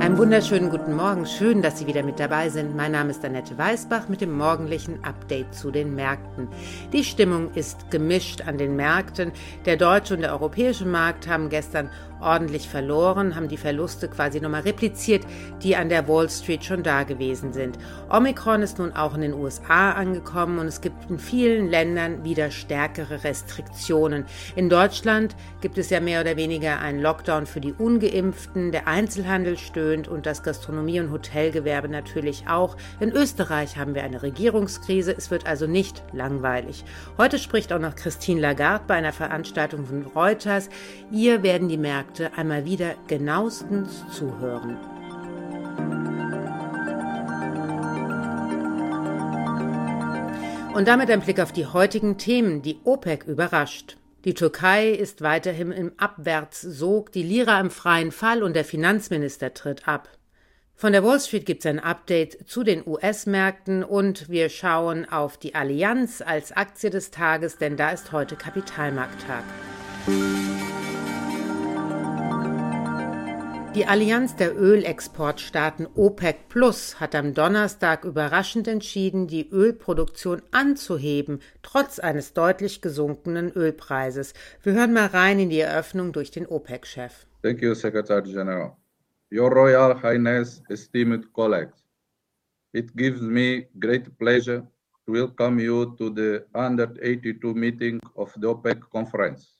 Einen wunderschönen guten Morgen. Schön, dass Sie wieder mit dabei sind. Mein Name ist Annette Weißbach mit dem morgendlichen Update zu den Märkten. Die Stimmung ist gemischt an den Märkten. Der deutsche und der europäische Markt haben gestern ordentlich verloren, haben die Verluste quasi nochmal repliziert, die an der Wall Street schon da gewesen sind. Omikron ist nun auch in den USA angekommen und es gibt in vielen Ländern wieder stärkere Restriktionen. In Deutschland gibt es ja mehr oder weniger einen Lockdown für die ungeimpften, der Einzelhandel stöhnt und das Gastronomie- und Hotelgewerbe natürlich auch. In Österreich haben wir eine Regierungskrise, es wird also nicht langweilig. Heute spricht auch noch Christine Lagarde bei einer Veranstaltung von Reuters. Ihr werden die Märkte einmal wieder genauestens zuhören. Und damit ein Blick auf die heutigen Themen. Die OPEC überrascht. Die Türkei ist weiterhin im Abwärtssog, die Lira im freien Fall und der Finanzminister tritt ab. Von der Wall Street gibt es ein Update zu den US-Märkten und wir schauen auf die Allianz als Aktie des Tages, denn da ist heute Kapitalmarkttag. Die Allianz der Ölexportstaaten OPEC Plus hat am Donnerstag überraschend entschieden, die Ölproduktion anzuheben, trotz eines deutlich gesunkenen Ölpreises. Wir hören mal rein in die Eröffnung durch den OPEC-Chef. Thank you, Secretary General. Your Royal Highness, esteemed colleagues, it gives me great pleasure to welcome you to the 182 meeting of the OPEC conference.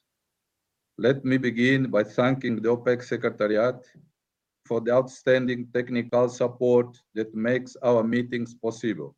Let me begin by thanking the OPEC Secretariat for the outstanding technical support that makes our meetings possible.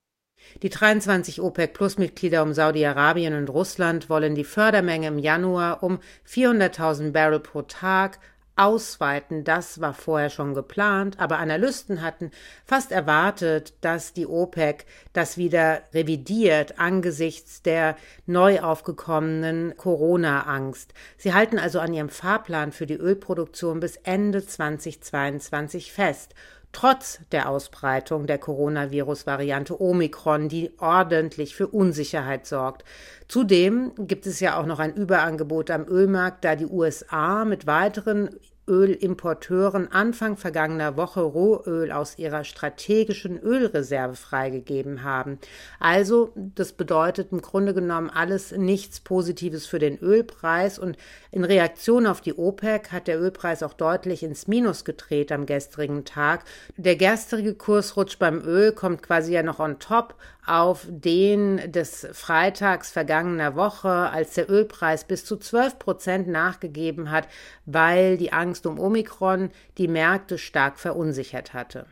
Die 23 OPEC-Plus-Mitglieder um Saudi-Arabien und Russland wollen die Fördermenge im Januar um 400.000 Barrel pro Tag ausweiten. Das war vorher schon geplant, aber Analysten hatten fast erwartet, dass die OPEC das wieder revidiert angesichts der neu aufgekommenen Corona-Angst. Sie halten also an ihrem Fahrplan für die Ölproduktion bis Ende 2022 fest trotz der Ausbreitung der Coronavirus-Variante Omikron, die ordentlich für Unsicherheit sorgt. Zudem gibt es ja auch noch ein Überangebot am Ölmarkt, da die USA mit weiteren Ölimporteuren Anfang vergangener Woche Rohöl aus ihrer strategischen Ölreserve freigegeben haben. Also, das bedeutet im Grunde genommen alles nichts Positives für den Ölpreis und in Reaktion auf die OPEC hat der Ölpreis auch deutlich ins Minus gedreht am gestrigen Tag. Der gestrige Kursrutsch beim Öl kommt quasi ja noch on top auf den des Freitags vergangener Woche, als der Ölpreis bis zu 12 Prozent nachgegeben hat, weil die Angst um Omikron die Märkte stark verunsichert hatte.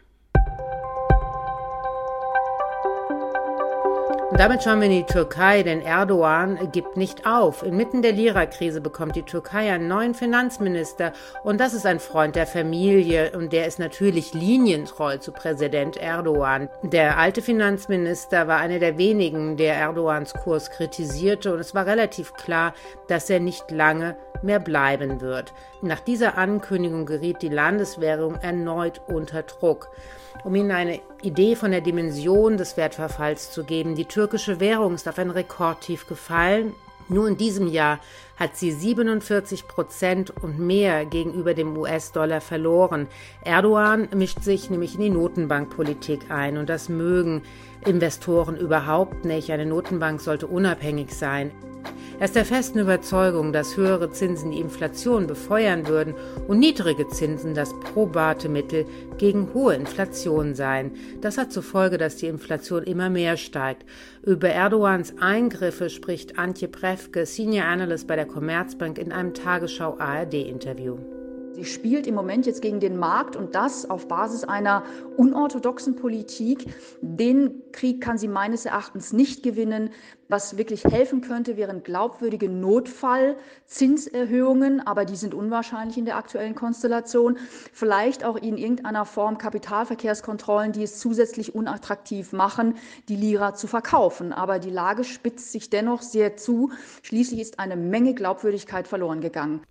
Damit schauen wir in die Türkei, denn Erdogan gibt nicht auf. Inmitten der Lira-Krise bekommt die Türkei einen neuen Finanzminister und das ist ein Freund der Familie und der ist natürlich linientreu zu Präsident Erdogan. Der alte Finanzminister war einer der wenigen, der Erdogans Kurs kritisierte und es war relativ klar, dass er nicht lange mehr bleiben wird. Nach dieser Ankündigung geriet die Landeswährung erneut unter Druck. Um Ihnen eine Idee von der Dimension des Wertverfalls zu geben, die türkische Währung ist auf ein Rekordtief gefallen. Nur in diesem Jahr hat sie 47 Prozent und mehr gegenüber dem US-Dollar verloren. Erdogan mischt sich nämlich in die Notenbankpolitik ein und das mögen Investoren überhaupt nicht. Eine Notenbank sollte unabhängig sein. Er ist der festen Überzeugung, dass höhere Zinsen die Inflation befeuern würden und niedrige Zinsen das probate Mittel gegen hohe Inflation seien. Das hat zur Folge, dass die Inflation immer mehr steigt. Über Erdogans Eingriffe spricht Antje Prefke, Senior Analyst bei der Commerzbank in einem Tagesschau ARD-Interview. Sie spielt im Moment jetzt gegen den Markt und das auf Basis einer unorthodoxen Politik. Den Krieg kann sie meines Erachtens nicht gewinnen. Was wirklich helfen könnte, wären glaubwürdige Notfallzinserhöhungen, aber die sind unwahrscheinlich in der aktuellen Konstellation. Vielleicht auch in irgendeiner Form Kapitalverkehrskontrollen, die es zusätzlich unattraktiv machen, die Lira zu verkaufen. Aber die Lage spitzt sich dennoch sehr zu. Schließlich ist eine Menge Glaubwürdigkeit verloren gegangen.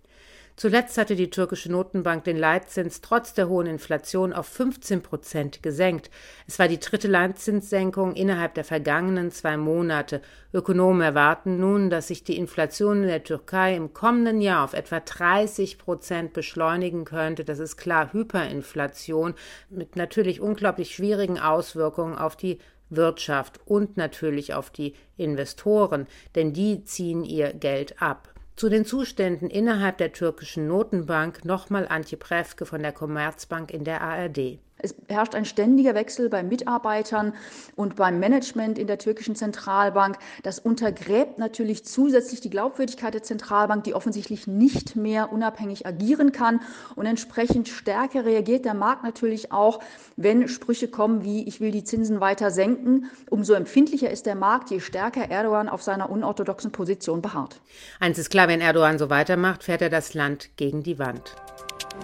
Zuletzt hatte die türkische Notenbank den Leitzins trotz der hohen Inflation auf 15 Prozent gesenkt. Es war die dritte Leitzinssenkung innerhalb der vergangenen zwei Monate. Ökonomen erwarten nun, dass sich die Inflation in der Türkei im kommenden Jahr auf etwa 30 Prozent beschleunigen könnte. Das ist klar Hyperinflation mit natürlich unglaublich schwierigen Auswirkungen auf die Wirtschaft und natürlich auf die Investoren, denn die ziehen ihr Geld ab. Zu den Zuständen innerhalb der türkischen Notenbank nochmal Antje Prefke von der Commerzbank in der ARD. Es herrscht ein ständiger Wechsel bei Mitarbeitern und beim Management in der türkischen Zentralbank. Das untergräbt natürlich zusätzlich die Glaubwürdigkeit der Zentralbank, die offensichtlich nicht mehr unabhängig agieren kann. Und entsprechend stärker reagiert der Markt natürlich auch, wenn Sprüche kommen wie ich will die Zinsen weiter senken. Umso empfindlicher ist der Markt, je stärker Erdogan auf seiner unorthodoxen Position beharrt. Eins ist klar, wenn Erdogan so weitermacht, fährt er das Land gegen die Wand.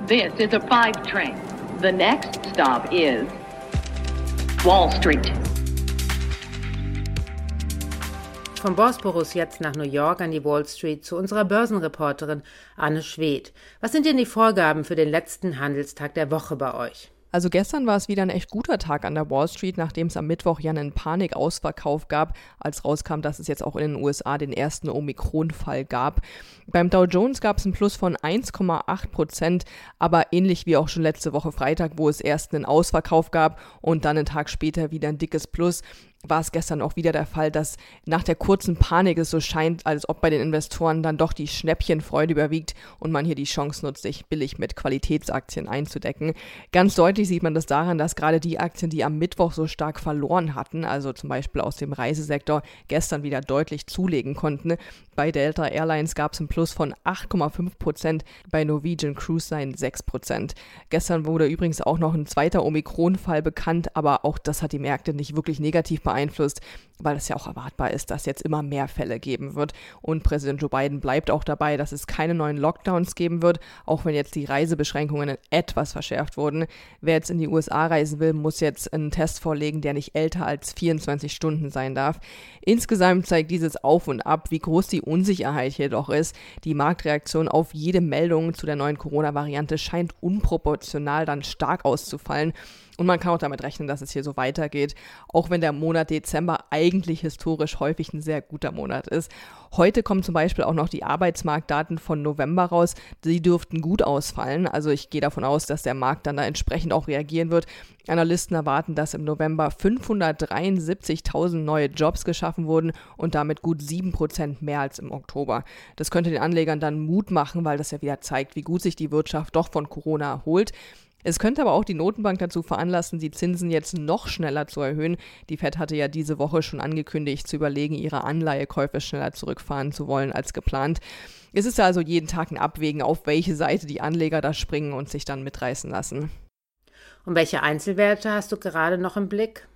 This is a five train. The next stop is Wall Street. Vom Bosporus jetzt nach New York an die Wall Street zu unserer Börsenreporterin Anne Schwedt. Was sind denn die Vorgaben für den letzten Handelstag der Woche bei euch? Also gestern war es wieder ein echt guter Tag an der Wall Street, nachdem es am Mittwoch ja einen Panikausverkauf gab, als rauskam, dass es jetzt auch in den USA den ersten Omikron-Fall gab. Beim Dow Jones gab es einen Plus von 1,8 Prozent, aber ähnlich wie auch schon letzte Woche Freitag, wo es erst einen Ausverkauf gab und dann einen Tag später wieder ein dickes Plus war es gestern auch wieder der Fall, dass nach der kurzen Panik es so scheint, als ob bei den Investoren dann doch die Schnäppchenfreude überwiegt und man hier die Chance nutzt, sich billig mit Qualitätsaktien einzudecken. Ganz deutlich sieht man das daran, dass gerade die Aktien, die am Mittwoch so stark verloren hatten, also zum Beispiel aus dem Reisesektor, gestern wieder deutlich zulegen konnten. Bei Delta Airlines gab es einen Plus von 8,5 Prozent, bei Norwegian Cruise Line 6 Prozent. Gestern wurde übrigens auch noch ein zweiter Omikron-Fall bekannt, aber auch das hat die Märkte nicht wirklich negativ beeinflusst beeinflusst, weil es ja auch erwartbar ist, dass jetzt immer mehr Fälle geben wird. Und Präsident Joe Biden bleibt auch dabei, dass es keine neuen Lockdowns geben wird, auch wenn jetzt die Reisebeschränkungen etwas verschärft wurden. Wer jetzt in die USA reisen will, muss jetzt einen Test vorlegen, der nicht älter als 24 Stunden sein darf. Insgesamt zeigt dieses Auf und Ab, wie groß die Unsicherheit hier doch ist. Die Marktreaktion auf jede Meldung zu der neuen Corona-Variante scheint unproportional dann stark auszufallen. Und man kann auch damit rechnen, dass es hier so weitergeht, auch wenn der Monat Dezember eigentlich historisch häufig ein sehr guter Monat ist. Heute kommen zum Beispiel auch noch die Arbeitsmarktdaten von November raus. Die dürften gut ausfallen. Also ich gehe davon aus, dass der Markt dann da entsprechend auch reagieren wird. Analysten erwarten, dass im November 573.000 neue Jobs geschaffen wurden und damit gut 7% mehr als im Oktober. Das könnte den Anlegern dann Mut machen, weil das ja wieder zeigt, wie gut sich die Wirtschaft doch von Corona erholt. Es könnte aber auch die Notenbank dazu veranlassen, die Zinsen jetzt noch schneller zu erhöhen. Die Fed hatte ja diese Woche schon angekündigt, zu überlegen, ihre Anleihekäufe schneller zurückfahren zu wollen als geplant. Es ist also jeden Tag ein Abwägen, auf welche Seite die Anleger da springen und sich dann mitreißen lassen. Und welche Einzelwerte hast du gerade noch im Blick?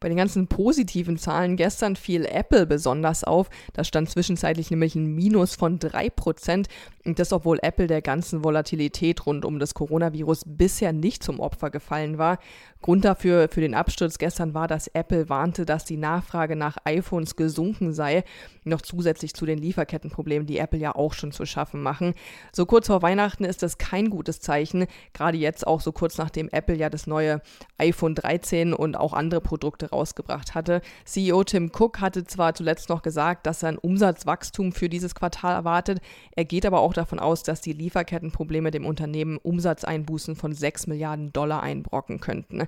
Bei den ganzen positiven Zahlen gestern fiel Apple besonders auf. Da stand zwischenzeitlich nämlich ein Minus von 3%. Und das, obwohl Apple der ganzen Volatilität rund um das Coronavirus bisher nicht zum Opfer gefallen war. Grund dafür für den Absturz gestern war, dass Apple warnte, dass die Nachfrage nach iPhones gesunken sei, noch zusätzlich zu den Lieferkettenproblemen, die Apple ja auch schon zu schaffen machen. So kurz vor Weihnachten ist das kein gutes Zeichen, gerade jetzt auch so kurz nachdem Apple ja das neue iPhone 13 und auch andere Produkte rausgebracht hatte. CEO Tim Cook hatte zwar zuletzt noch gesagt, dass er ein Umsatzwachstum für dieses Quartal erwartet, er geht aber auch davon aus, dass die Lieferkettenprobleme dem Unternehmen Umsatzeinbußen von 6 Milliarden Dollar einbrocken könnten.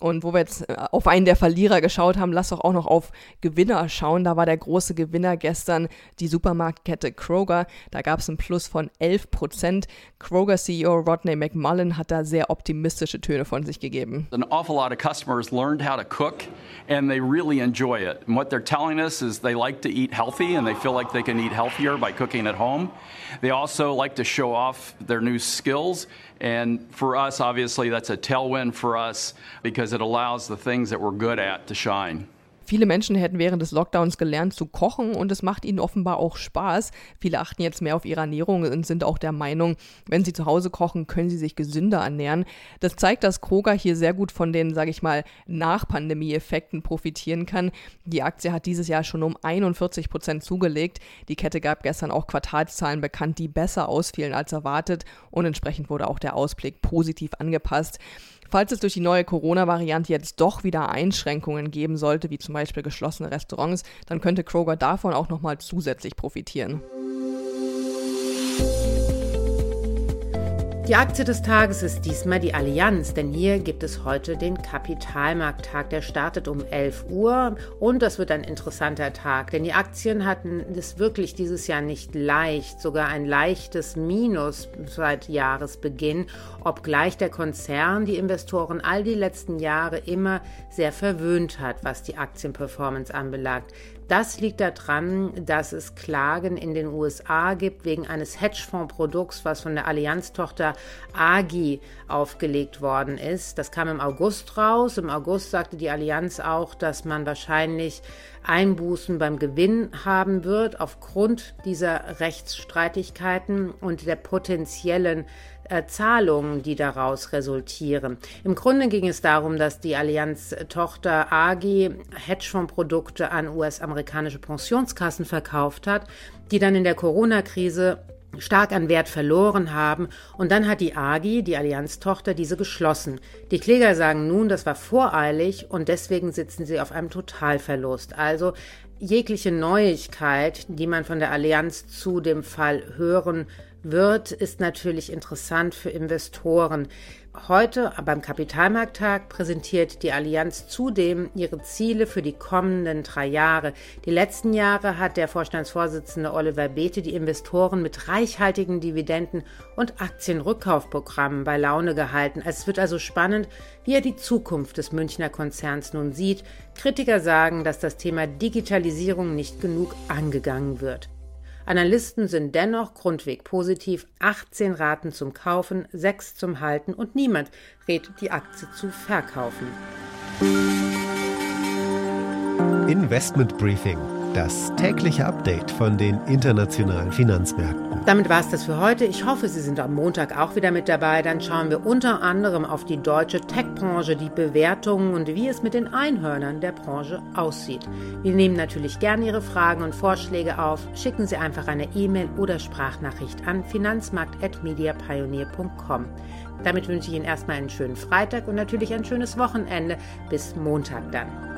Und wo wir jetzt äh, auf einen der Verlierer geschaut haben, lass doch auch noch auf Gewinner schauen. Da war der große Gewinner gestern die Supermarktkette Kroger. Da gab es einen Plus von 11 Prozent. Kroger CEO Rodney McMullen hat da sehr optimistische Töne von sich gegeben. An awful lot of customers learned how to cook and they really enjoy it. And what they're telling us is they like to eat healthy and they feel like they can eat healthier by cooking at home. They also like to show off their new skills. And for us, obviously, that's a tailwind for us because it allows the things that we're good at to shine. Viele Menschen hätten während des Lockdowns gelernt zu kochen und es macht ihnen offenbar auch Spaß. Viele achten jetzt mehr auf ihre Ernährung und sind auch der Meinung, wenn sie zu Hause kochen, können sie sich gesünder ernähren. Das zeigt, dass Kroger hier sehr gut von den, sage ich mal, Nach-Pandemie-Effekten profitieren kann. Die Aktie hat dieses Jahr schon um 41 Prozent zugelegt. Die Kette gab gestern auch Quartalszahlen bekannt, die besser ausfielen als erwartet und entsprechend wurde auch der Ausblick positiv angepasst. Falls es durch die neue Corona-Variante jetzt doch wieder Einschränkungen geben sollte, wie zum Beispiel geschlossene Restaurants, dann könnte Kroger davon auch nochmal zusätzlich profitieren. Die Aktie des Tages ist diesmal die Allianz, denn hier gibt es heute den Kapitalmarkttag. Der startet um 11 Uhr und das wird ein interessanter Tag, denn die Aktien hatten es wirklich dieses Jahr nicht leicht, sogar ein leichtes Minus seit Jahresbeginn, obgleich der Konzern die Investoren all die letzten Jahre immer sehr verwöhnt hat, was die Aktienperformance anbelangt. Das liegt daran, dass es Klagen in den USA gibt wegen eines Hedgefondsprodukts, was von der Allianz-Tochter AGI aufgelegt worden ist. Das kam im August raus. Im August sagte die Allianz auch, dass man wahrscheinlich Einbußen beim Gewinn haben wird aufgrund dieser Rechtsstreitigkeiten und der potenziellen äh, Zahlungen, die daraus resultieren. Im Grunde ging es darum, dass die Allianz-Tochter AG Hedgefondprodukte an US-amerikanische Pensionskassen verkauft hat, die dann in der Corona-Krise stark an Wert verloren haben und dann hat die AGI, die Allianz-Tochter, diese geschlossen. Die Kläger sagen nun, das war voreilig und deswegen sitzen sie auf einem Totalverlust. Also jegliche Neuigkeit, die man von der Allianz zu dem Fall hören wird, ist natürlich interessant für Investoren. Heute beim Kapitalmarkttag präsentiert die Allianz zudem ihre Ziele für die kommenden drei Jahre. Die letzten Jahre hat der Vorstandsvorsitzende Oliver Bethe die Investoren mit reichhaltigen Dividenden und Aktienrückkaufprogrammen bei Laune gehalten. Es wird also spannend, wie er die Zukunft des Münchner Konzerns nun sieht. Kritiker sagen, dass das Thema Digitalisierung nicht genug angegangen wird. Analysten sind dennoch grundweg positiv, 18 raten zum Kaufen, 6 zum Halten und niemand rät die Aktie zu verkaufen. Investment Briefing das tägliche Update von den internationalen Finanzmärkten. Damit war es das für heute. Ich hoffe, Sie sind am Montag auch wieder mit dabei. Dann schauen wir unter anderem auf die deutsche Tech-Branche, die Bewertungen und wie es mit den Einhörnern der Branche aussieht. Wir nehmen natürlich gerne Ihre Fragen und Vorschläge auf. Schicken Sie einfach eine E-Mail oder Sprachnachricht an finanzmarkt.mediapioneer.com. Damit wünsche ich Ihnen erstmal einen schönen Freitag und natürlich ein schönes Wochenende. Bis Montag dann.